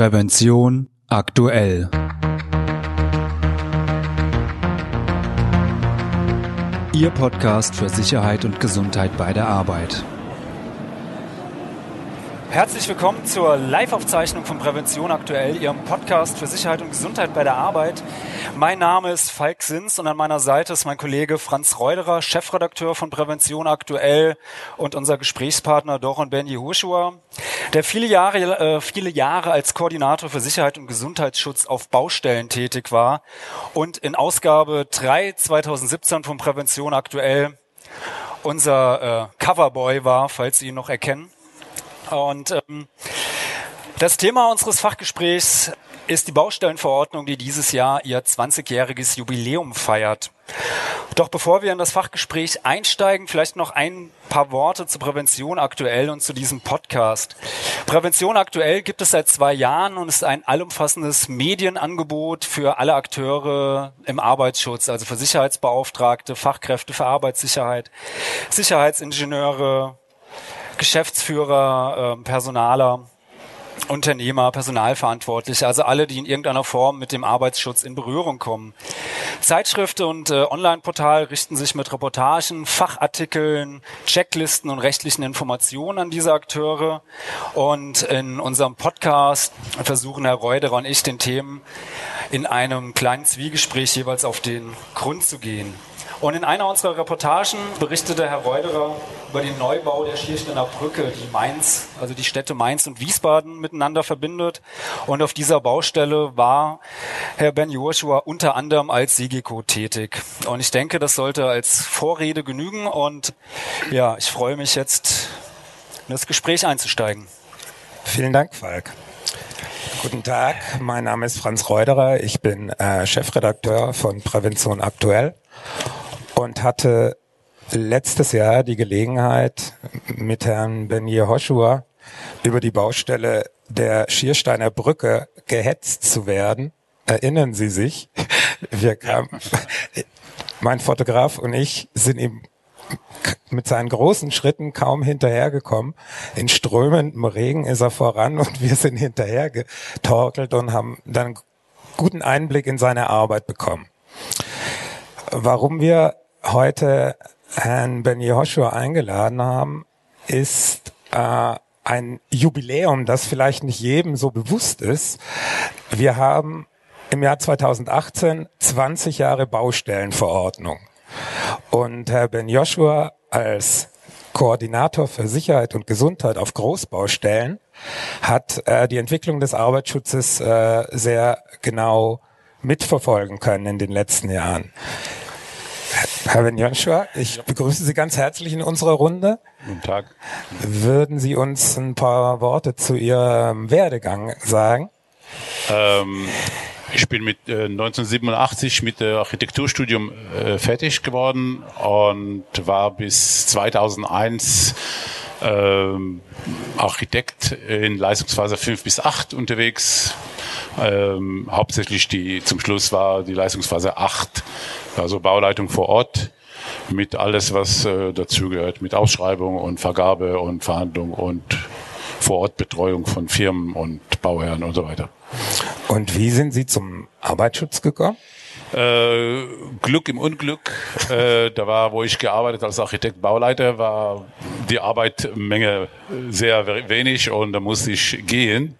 Prävention aktuell. Ihr Podcast für Sicherheit und Gesundheit bei der Arbeit. Herzlich willkommen zur Live-Aufzeichnung von Prävention aktuell, Ihrem Podcast für Sicherheit und Gesundheit bei der Arbeit. Mein Name ist Falk Sins und an meiner Seite ist mein Kollege Franz Reuderer, Chefredakteur von Prävention aktuell und unser Gesprächspartner Doron Ben Yehoshua, der viele Jahre, äh, viele Jahre als Koordinator für Sicherheit und Gesundheitsschutz auf Baustellen tätig war und in Ausgabe 3 2017 von Prävention aktuell unser äh, Coverboy war, falls Sie ihn noch erkennen. Und ähm, das Thema unseres Fachgesprächs ist die Baustellenverordnung, die dieses Jahr ihr 20-jähriges Jubiläum feiert. Doch bevor wir in das Fachgespräch einsteigen, vielleicht noch ein paar Worte zur Prävention aktuell und zu diesem Podcast. Prävention aktuell gibt es seit zwei Jahren und ist ein allumfassendes Medienangebot für alle Akteure im Arbeitsschutz, also für Sicherheitsbeauftragte, Fachkräfte für Arbeitssicherheit, Sicherheitsingenieure, Geschäftsführer, äh, Personaler, Unternehmer, Personalverantwortliche, also alle, die in irgendeiner Form mit dem Arbeitsschutz in Berührung kommen. Zeitschriften und äh, Online-Portal richten sich mit Reportagen, Fachartikeln, Checklisten und rechtlichen Informationen an diese Akteure. Und in unserem Podcast versuchen Herr Reuderer und ich den Themen in einem kleinen Zwiegespräch jeweils auf den Grund zu gehen. Und in einer unserer Reportagen berichtete Herr Reuderer über den Neubau der Schiersteiner Brücke, die Mainz, also die Städte Mainz und Wiesbaden miteinander verbindet. Und auf dieser Baustelle war Herr Ben Joshua unter anderem als Sigiko tätig. Und ich denke, das sollte als Vorrede genügen. Und ja, ich freue mich jetzt, in das Gespräch einzusteigen. Vielen Dank, Falk. Guten Tag, mein Name ist Franz Reuderer. Ich bin äh, Chefredakteur von Prävention Aktuell und hatte letztes Jahr die Gelegenheit, mit Herrn Ben Yehoshua über die Baustelle der Schiersteiner Brücke gehetzt zu werden. Erinnern Sie sich? Wir kamen, mein Fotograf und ich sind ihm mit seinen großen Schritten kaum hinterhergekommen. In strömendem Regen ist er voran und wir sind hinterhergetorkelt und haben dann guten Einblick in seine Arbeit bekommen. Warum wir heute Herrn Ben Yehoshua eingeladen haben, ist äh, ein Jubiläum, das vielleicht nicht jedem so bewusst ist. Wir haben im Jahr 2018 20 Jahre Baustellenverordnung. Und Herr Ben Joshua als Koordinator für Sicherheit und Gesundheit auf Großbaustellen hat äh, die Entwicklung des Arbeitsschutzes äh, sehr genau mitverfolgen können in den letzten Jahren. Herr Joshua, ich begrüße Sie ganz herzlich in unserer Runde. Guten Tag. Würden Sie uns ein paar Worte zu Ihrem Werdegang sagen? Ähm, ich bin mit äh, 1987 mit dem Architekturstudium äh, fertig geworden und war bis 2001 ähm, Architekt in Leistungsphase 5 bis 8 unterwegs. Ähm, hauptsächlich die, zum Schluss war die Leistungsphase 8, also Bauleitung vor Ort mit alles, was äh, dazugehört, mit Ausschreibung und Vergabe und Verhandlung und Vorortbetreuung von Firmen und Bauherren und so weiter. Und wie sind Sie zum Arbeitsschutz gekommen? Äh, Glück im Unglück. Äh, da war, wo ich gearbeitet als Architekt, Bauleiter, war die Arbeitmenge sehr wenig und da musste ich gehen.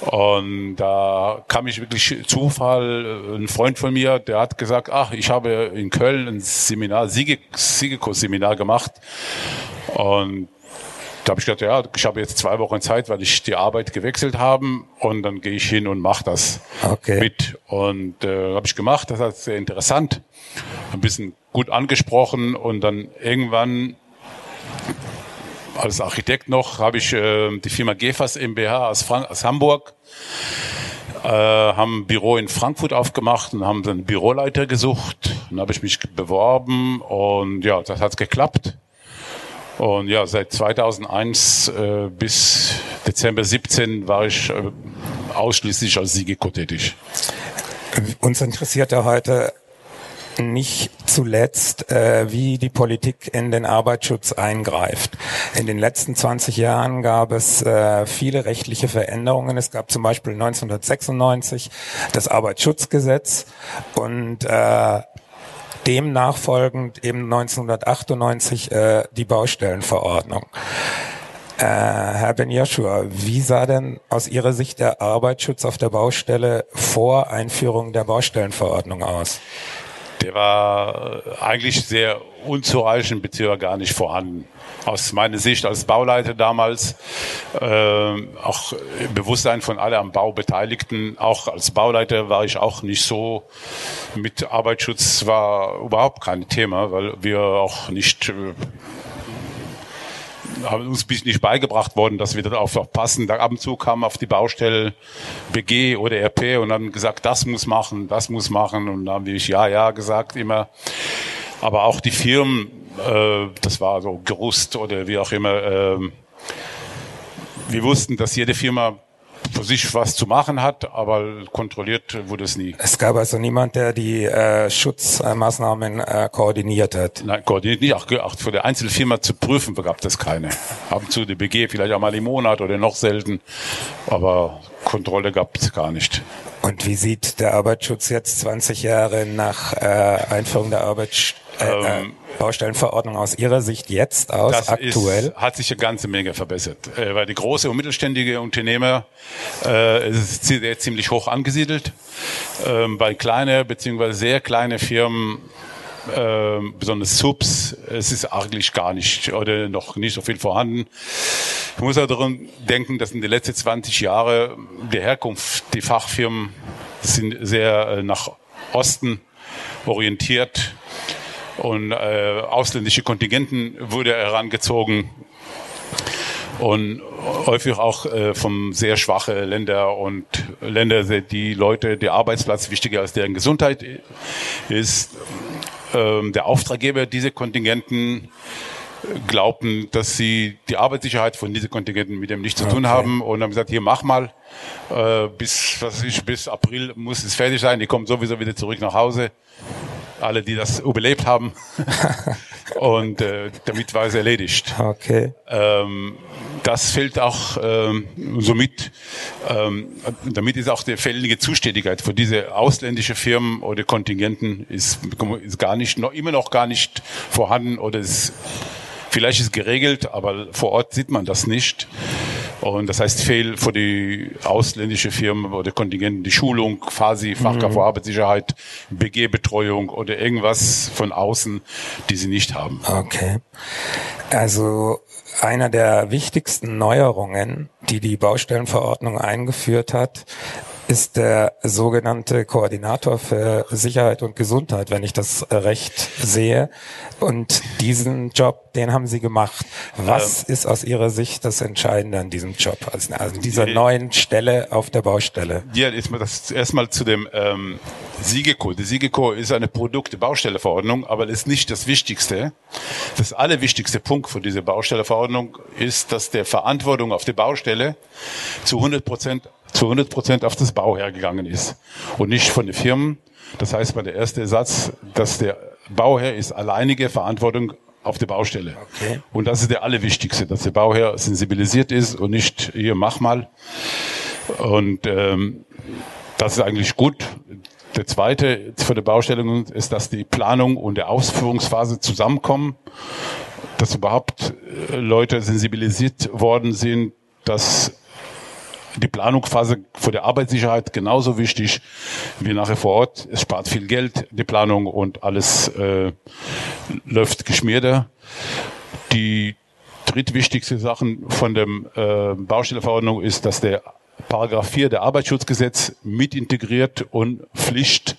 Und da kam ich wirklich Zufall, ein Freund von mir, der hat gesagt, ach, ich habe in Köln ein Seminar, Siegekurs-Seminar gemacht. Und da habe ich gedacht, ja, ich habe jetzt zwei Wochen Zeit, weil ich die Arbeit gewechselt habe und dann gehe ich hin und mache das okay. mit. Und äh, habe ich gemacht, das war sehr interessant, ein bisschen gut angesprochen und dann irgendwann als Architekt noch habe ich äh, die Firma Gefas MBH aus, Frank aus Hamburg äh, haben ein Büro in Frankfurt aufgemacht und haben dann Büroleiter gesucht. Dann habe ich mich beworben und ja, das hat geklappt. Und ja, seit 2001 äh, bis Dezember 17 war ich äh, ausschließlich als Sigiko tätig. Uns interessiert ja heute nicht zuletzt, äh, wie die Politik in den Arbeitsschutz eingreift. In den letzten 20 Jahren gab es äh, viele rechtliche Veränderungen. Es gab zum Beispiel 1996 das Arbeitsschutzgesetz und äh, dem nachfolgend eben 1998 äh, die Baustellenverordnung. Äh, Herr Ben Joshua, wie sah denn aus Ihrer Sicht der Arbeitsschutz auf der Baustelle vor Einführung der Baustellenverordnung aus? Der war äh, eigentlich sehr unzureichend bzw. gar nicht vorhanden. Aus meiner Sicht als Bauleiter damals, äh, auch Bewusstsein von alle am Bau Beteiligten, auch als Bauleiter war ich auch nicht so mit Arbeitsschutz war überhaupt kein Thema, weil wir auch nicht äh, haben uns nicht beigebracht worden, dass wir darauf passen. Da ab und zu kam auf die Baustelle BG oder RP und haben gesagt, das muss machen, das muss machen. Und dann habe ich ja, ja gesagt immer. Aber auch die Firmen, äh, das war so Gerust oder wie auch immer, äh, wir wussten, dass jede Firma für sich was zu machen hat, aber kontrolliert wurde es nie. Es gab also niemand, der die äh, Schutzmaßnahmen äh, koordiniert hat. Nein, koordiniert nicht. Auch, auch für die Einzelfirma zu prüfen gab es keine. Ab und zu die BG vielleicht einmal im Monat oder noch selten, aber Kontrolle gab es gar nicht. Und wie sieht der Arbeitsschutz jetzt 20 Jahre nach äh, Einführung der Arbeitsschutz äh, äh, ähm, Baustellenverordnung aus Ihrer Sicht jetzt aus, das aktuell? Ist, hat sich eine ganze Menge verbessert, äh, weil die große und mittelständige Unternehmer äh, ist sehr, ziemlich hoch angesiedelt. Ähm, bei kleine beziehungsweise sehr kleine Firmen äh, besonders Subs, es ist eigentlich gar nicht oder noch nicht so viel vorhanden. Ich muss auch daran denken, dass in den letzten 20 Jahren die Herkunft, die Fachfirmen sind sehr äh, nach Osten orientiert und äh, ausländische Kontingenten wurde herangezogen und häufig auch äh, vom sehr schwache Länder und Länder, die Leute, der Arbeitsplatz wichtiger als deren Gesundheit ist. Ähm, der Auftraggeber dieser Kontingenten glaubten, dass sie die Arbeitssicherheit von diesen Kontingenten mit dem nichts zu tun okay. haben und haben gesagt, hier mach mal, äh, bis was ich bis April muss es fertig sein, die kommen sowieso wieder zurück nach Hause alle, die das überlebt haben. und äh, damit war es erledigt. Okay. Ähm, das fällt auch ähm, somit, ähm, damit ist auch die fällige Zuständigkeit für diese ausländische Firmen oder Kontingenten ist, ist gar nicht, noch, immer noch gar nicht vorhanden oder ist, vielleicht ist geregelt, aber vor Ort sieht man das nicht. Und das heißt, fehl für die ausländische Firmen oder Kontingenten die Schulung, quasi Fachkraft für mhm. Arbeitssicherheit, BG-Betreuung oder irgendwas von außen, die sie nicht haben. Okay. Also einer der wichtigsten Neuerungen, die die Baustellenverordnung eingeführt hat, ist der sogenannte Koordinator für Sicherheit und Gesundheit, wenn ich das recht sehe. Und diesen Job, den haben Sie gemacht. Was ähm, ist aus Ihrer Sicht das Entscheidende an diesem Job, also, also dieser die, neuen Stelle auf der Baustelle? Ja, erstmal, das, erstmal zu dem ähm, Siegeco. Die Siegeco ist eine Produkte-Baustelleverordnung, aber ist nicht das Wichtigste. Das allerwichtigste Punkt von dieser Baustelleverordnung ist, dass der Verantwortung auf der Baustelle zu 100 Prozent zu 100 Prozent auf das Bauherr gegangen ist und nicht von den Firmen. Das heißt, bei der erste Satz, dass der Bauherr ist alleinige Verantwortung auf der Baustelle. Okay. Und das ist der allerwichtigste, dass der Bauherr sensibilisiert ist und nicht hier mach mal. Und ähm, das ist eigentlich gut. Der zweite für die Baustelle ist, dass die Planung und der Ausführungsphase zusammenkommen, dass überhaupt äh, Leute sensibilisiert worden sind, dass die Planungsphase für die Arbeitssicherheit genauso wichtig wie nachher vor Ort. Es spart viel Geld, die Planung und alles äh, läuft geschmierter. Die drittwichtigste Sachen von der äh, Baustelleverordnung ist, dass der Paragraph 4 der Arbeitsschutzgesetz mit integriert und Pflicht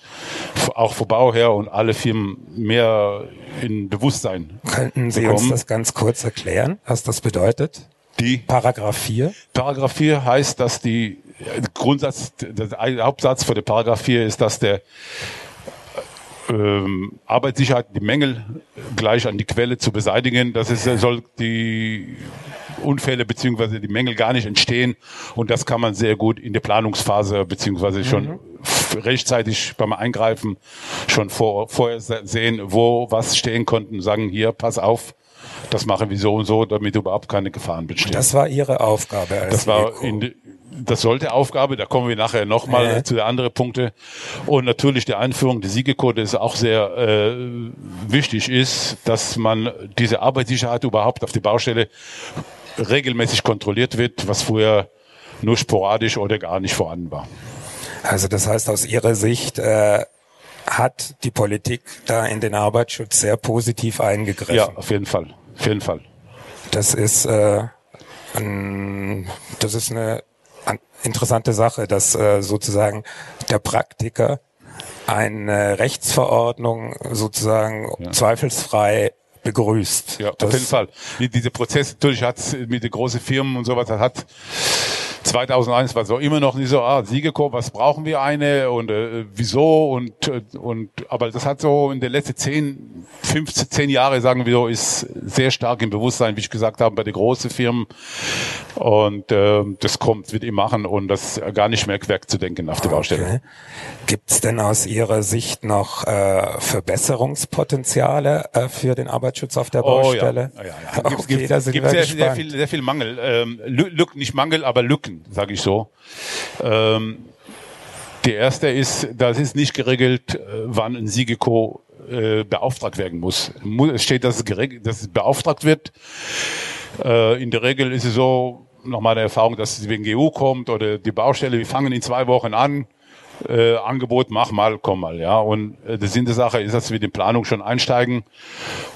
auch für Bauherr und alle Firmen mehr in Bewusstsein. Könnten Sie bekommen. uns das ganz kurz erklären, was das bedeutet? Die Paragraph 4? Paragraph 4 heißt, dass die Grundsatz, der Hauptsatz für den Paragraph 4 ist, dass der ähm, Arbeitssicherheit, die Mängel gleich an die Quelle zu beseitigen. Das ist, soll die Unfälle beziehungsweise die Mängel gar nicht entstehen und das kann man sehr gut in der Planungsphase beziehungsweise schon mhm rechtzeitig beim Eingreifen schon vor, vorher sehen, wo was stehen konnten, sagen hier, pass auf, das machen wir so und so, damit überhaupt keine Gefahren bestehen. Das war Ihre Aufgabe als Das war in, das sollte Aufgabe, da kommen wir nachher nochmal äh. zu den anderen Punkten. Und natürlich die Einführung der Siegecode ist auch sehr äh, wichtig ist, dass man diese Arbeitssicherheit überhaupt auf die Baustelle regelmäßig kontrolliert wird, was früher nur sporadisch oder gar nicht vorhanden war. Also das heißt aus Ihrer Sicht äh, hat die Politik da in den Arbeitsschutz sehr positiv eingegriffen. Ja, auf jeden Fall, auf jeden Fall. Das ist äh, ein, das ist eine interessante Sache, dass äh, sozusagen der Praktiker eine Rechtsverordnung sozusagen ja. zweifelsfrei begrüßt. Ja, auf jeden Fall. Diese Prozesse, natürlich hat mit den großen Firmen und sowas, das hat 2001 war es auch immer noch nicht so, ah, Siegekorb, was brauchen wir eine und äh, wieso und, äh, und, aber das hat so in den letzten 10, 15, 10 Jahre, sagen wir so, ist sehr stark im Bewusstsein, wie ich gesagt habe, bei den großen Firmen und äh, das kommt, wird ihm machen und das gar nicht mehr wegzudenken auf der okay. Baustelle. Gibt es denn aus Ihrer Sicht noch äh, Verbesserungspotenziale äh, für den Arbeitsschutz auf der Baustelle? Oh, ja. Ja, ja. Gibt, okay, sehr, sehr, viel, sehr viel Mangel. Ähm, Lücken, nicht Mangel, aber Lücken sage ich so. Ähm, die erste ist, das ist nicht geregelt, äh, wann ein Siegeko äh, beauftragt werden muss. Es steht, dass es, geregelt, dass es beauftragt wird. Äh, in der Regel ist es so, nach meiner Erfahrung, dass es wegen GU kommt oder die Baustelle, wir fangen in zwei Wochen an äh, Angebot, mach mal, komm mal, ja. Und äh, der Sinn der Sache ist, dass wir in Planung schon einsteigen.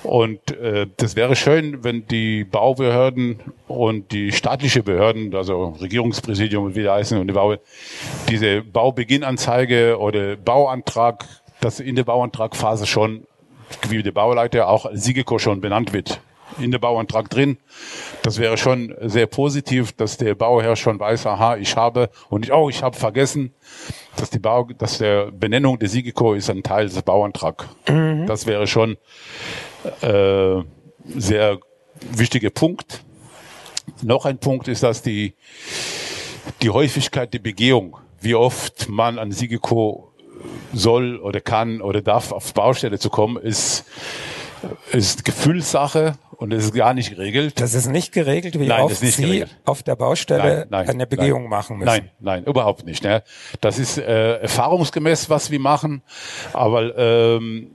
Und äh, das wäre schön, wenn die Baubehörden und die staatliche Behörden, also Regierungspräsidium wie die heißen und die Bau, diese Baubeginnanzeige oder Bauantrag, dass in der Bauantragphase schon, wie der Bauleiter auch Siegeko schon benannt wird in der Bauantrag drin. Das wäre schon sehr positiv, dass der Bauherr schon weiß, aha, ich habe und ich, oh, ich habe vergessen, dass die Bau, dass der Benennung der Sigiko ist ein Teil des Bauantrags. Mhm. Das wäre schon äh, sehr wichtiger Punkt. Noch ein Punkt ist, dass die die Häufigkeit der Begehung, wie oft man an Sigiko soll oder kann oder darf auf Baustelle zu kommen, ist ist Gefühlssache und es ist gar nicht geregelt. Das ist nicht geregelt, wie nein, oft Sie geregelt. auf der Baustelle nein, nein, eine Begehung machen müssen. Nein, nein, überhaupt nicht. Ne? Das ist äh, erfahrungsgemäß, was wir machen, aber ähm,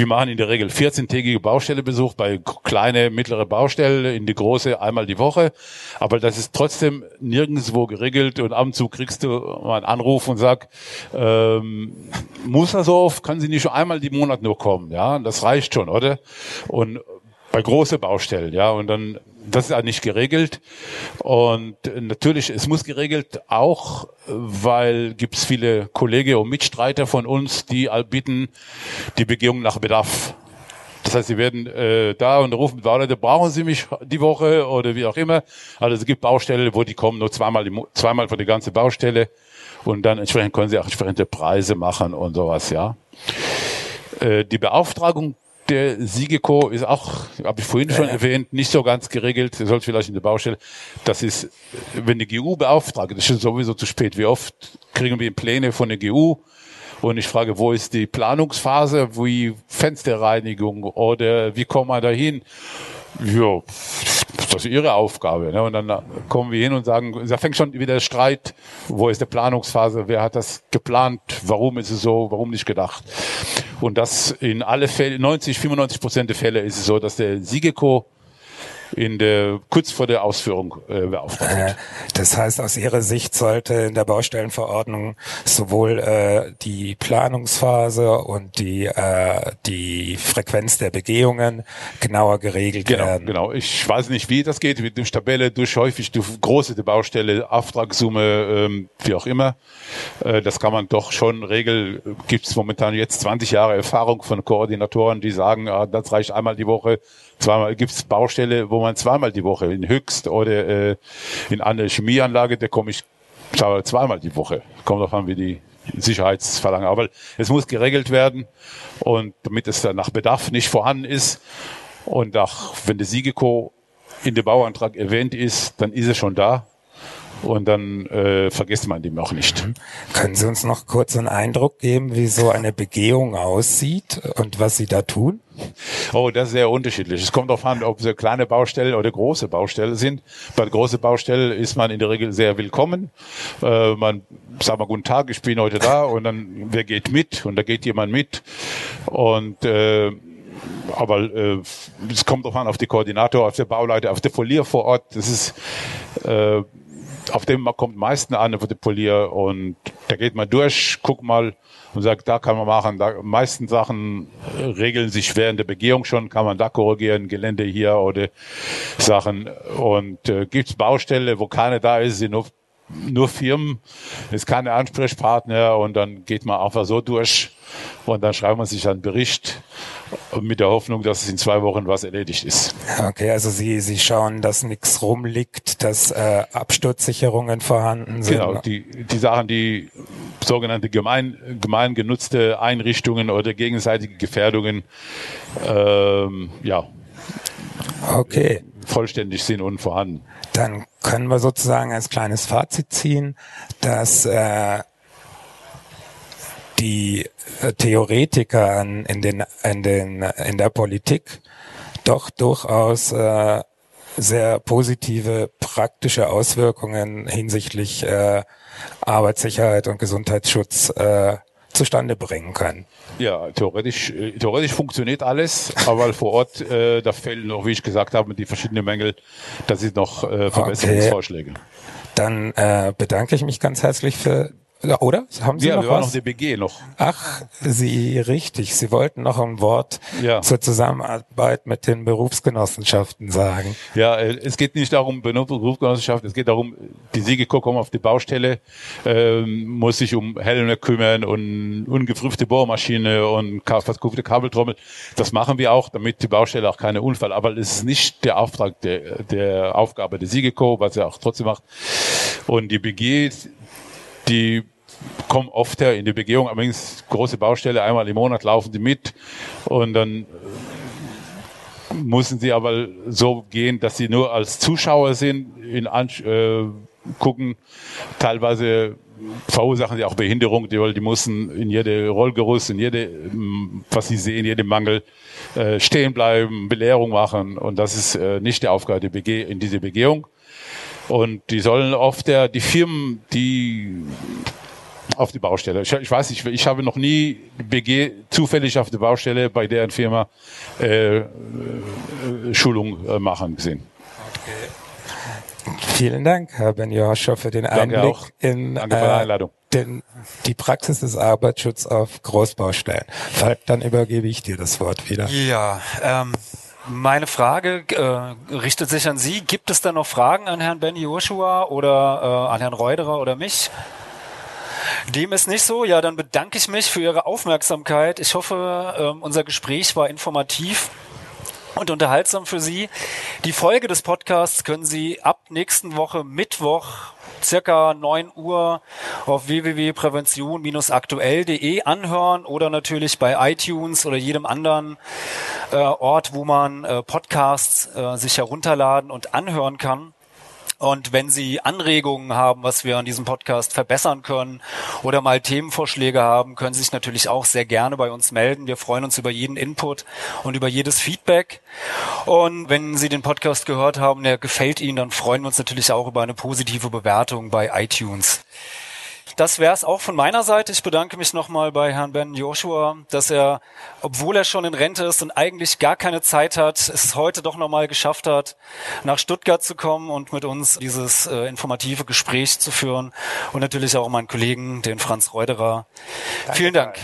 wir machen in der Regel 14-tägige Baustellebesuch bei kleine, mittlere Baustelle, in die große einmal die Woche. Aber das ist trotzdem nirgendwo geregelt und ab und zu kriegst du mal einen Anruf und sag, ähm, muss das so oft, kann sie nicht schon einmal die Monat nur kommen, ja? Das reicht schon, oder? Und bei große Baustellen, ja, und dann das ist ja nicht geregelt. Und natürlich, es muss geregelt auch, weil gibt es viele Kollegen und Mitstreiter von uns, die bitten die Begehung nach Bedarf. Das heißt, sie werden äh, da und rufen, Leute, brauchen Sie mich die Woche oder wie auch immer. Also es gibt Baustellen, wo die kommen nur zweimal, zweimal für die ganze Baustelle und dann entsprechend können sie auch entsprechende Preise machen und sowas, ja. Äh, die Beauftragung der Siegeco ist auch, habe ich vorhin schon erwähnt, nicht so ganz geregelt. Ihr sollt vielleicht in der Baustelle. Das ist, wenn die GU beauftragt, das ist sowieso zu spät. Wie oft kriegen wir Pläne von der GU? Und ich frage, wo ist die Planungsphase, wie Fensterreinigung oder wie kommen wir dahin? Ja, das ist ihre Aufgabe. Ne? Und dann kommen wir hin und sagen, da fängt schon wieder Streit. Wo ist die Planungsphase? Wer hat das geplant? Warum ist es so? Warum nicht gedacht? Und das in alle Fälle, 90, 95 Prozent der Fälle ist es so, dass der Siegeco in der kurz vor der Ausführung äh, beauftragt. Äh, das heißt, aus Ihrer Sicht sollte in der Baustellenverordnung sowohl äh, die Planungsphase und die äh, die Frequenz der Begehungen genauer geregelt genau, werden. Genau, ich weiß nicht, wie das geht, wie durch Tabelle, durch häufig durch große Baustelle, Auftragssumme, ähm, wie auch immer. Äh, das kann man doch schon regeln. Gibt es momentan jetzt 20 Jahre Erfahrung von Koordinatoren, die sagen, ah, das reicht einmal die Woche Zweimal gibt es Baustelle, wo man zweimal die Woche in Höchst oder äh, in eine Chemieanlage, da komme ich zweimal die Woche. Kommt davon, wie die Sicherheitsverlangen. Aber es muss geregelt werden und damit es dann nach Bedarf nicht vorhanden ist und auch wenn der Siegeco in dem Bauantrag erwähnt ist, dann ist es schon da und dann äh, vergisst man die auch nicht. Können Sie uns noch kurz einen Eindruck geben, wie so eine Begehung aussieht und was Sie da tun? Oh, das ist sehr unterschiedlich. Es kommt darauf an, ob es kleine Baustellen oder große Baustellen sind. Bei große Baustellen ist man in der Regel sehr willkommen. Äh, man sagt mal guten Tag, ich bin heute da und dann wer geht mit und da geht jemand mit und äh, aber äh, es kommt darauf an, auf die Koordinator, auf der Bauleiter, auf der Polier vor Ort. Das ist äh, auf dem kommt meisten an, auf der Polier und da geht man durch, guckt mal und sagt, da kann man machen. Da, meisten Sachen regeln sich während der Begehung schon, kann man da korrigieren, Gelände hier oder Sachen. Und äh, gibt es Baustelle, wo keiner da ist, sind nur, nur Firmen, ist keine Ansprechpartner und dann geht man einfach so durch und dann schreibt man sich einen Bericht mit der Hoffnung, dass es in zwei Wochen was erledigt ist. Okay, also Sie, Sie schauen, dass nichts rumliegt, dass äh, Absturzsicherungen vorhanden sind. Genau, die, die Sachen, die sogenannte gemein, gemein genutzte Einrichtungen oder gegenseitige Gefährdungen, ähm, ja, okay. vollständig sind und vorhanden. Dann können wir sozusagen als kleines Fazit ziehen, dass äh, die äh, Theoretiker in, den, in, den, in der Politik doch durchaus äh, sehr positive praktische Auswirkungen hinsichtlich äh, Arbeitssicherheit und Gesundheitsschutz äh, zustande bringen können. Ja, theoretisch, äh, theoretisch funktioniert alles, aber vor Ort, äh, da fehlen noch, wie ich gesagt habe, die verschiedenen Mängel, da sind noch äh, Verbesserungsvorschläge. Okay. Dann äh, bedanke ich mich ganz herzlich für oder? Haben Sie ja, noch wir was? noch die BG noch. Ach, Sie, richtig. Sie wollten noch ein Wort ja. zur Zusammenarbeit mit den Berufsgenossenschaften sagen. Ja, äh, es geht nicht darum, Berufsgenossenschaften, es geht darum, die Siegeco kommen auf die Baustelle, ähm, muss sich um Helme kümmern und ungeprüfte Bohrmaschine und verkaufte Kabeltrommel. Das machen wir auch, damit die Baustelle auch keine Unfall, aber es ist nicht der Auftrag der, der Aufgabe der Siegeco, was er auch trotzdem macht. Und die BG die kommen oft her in die Begehung, allerdings große Baustelle, einmal im Monat laufen die mit und dann müssen sie aber so gehen, dass sie nur als Zuschauer sind, in Ansch äh, gucken. Teilweise verursachen sie auch Behinderung, die, die müssen in jede Rollgerüst, in jede, was sie sehen, jedem Mangel äh, stehen bleiben, Belehrung machen und das ist äh, nicht die Aufgabe der in diese Begehung. Und die sollen auf der, die Firmen, die auf die Baustelle. Ich, ich weiß nicht, ich habe noch nie BG zufällig auf der Baustelle bei deren Firma äh, äh, Schulung äh, machen gesehen. Okay. Vielen Dank, Herr Ben Joshua, für den Einblick Danke auch. in Danke für die äh, Einladung. Den, die Praxis des Arbeitsschutzes auf Großbaustellen. Dann übergebe ich dir das Wort wieder. Ja, ähm, meine Frage äh, richtet sich an Sie. Gibt es da noch Fragen an Herrn Benny Joshua oder äh, an Herrn Reuderer oder mich? Dem ist nicht so. Ja, dann bedanke ich mich für Ihre Aufmerksamkeit. Ich hoffe, äh, unser Gespräch war informativ und unterhaltsam für Sie. Die Folge des Podcasts können Sie ab nächsten Woche Mittwoch circa 9 Uhr auf www.prävention-aktuell.de anhören oder natürlich bei iTunes oder jedem anderen äh, Ort, wo man äh, Podcasts äh, sich herunterladen und anhören kann. Und wenn Sie Anregungen haben, was wir an diesem Podcast verbessern können oder mal Themenvorschläge haben, können Sie sich natürlich auch sehr gerne bei uns melden. Wir freuen uns über jeden Input und über jedes Feedback. Und wenn Sie den Podcast gehört haben, der gefällt Ihnen, dann freuen wir uns natürlich auch über eine positive Bewertung bei iTunes das wäre es auch von meiner Seite. Ich bedanke mich nochmal bei Herrn Ben Joshua, dass er, obwohl er schon in Rente ist und eigentlich gar keine Zeit hat, es heute doch nochmal geschafft hat, nach Stuttgart zu kommen und mit uns dieses äh, informative Gespräch zu führen. Und natürlich auch meinen Kollegen, den Franz Reuderer. Danke, Vielen Dank.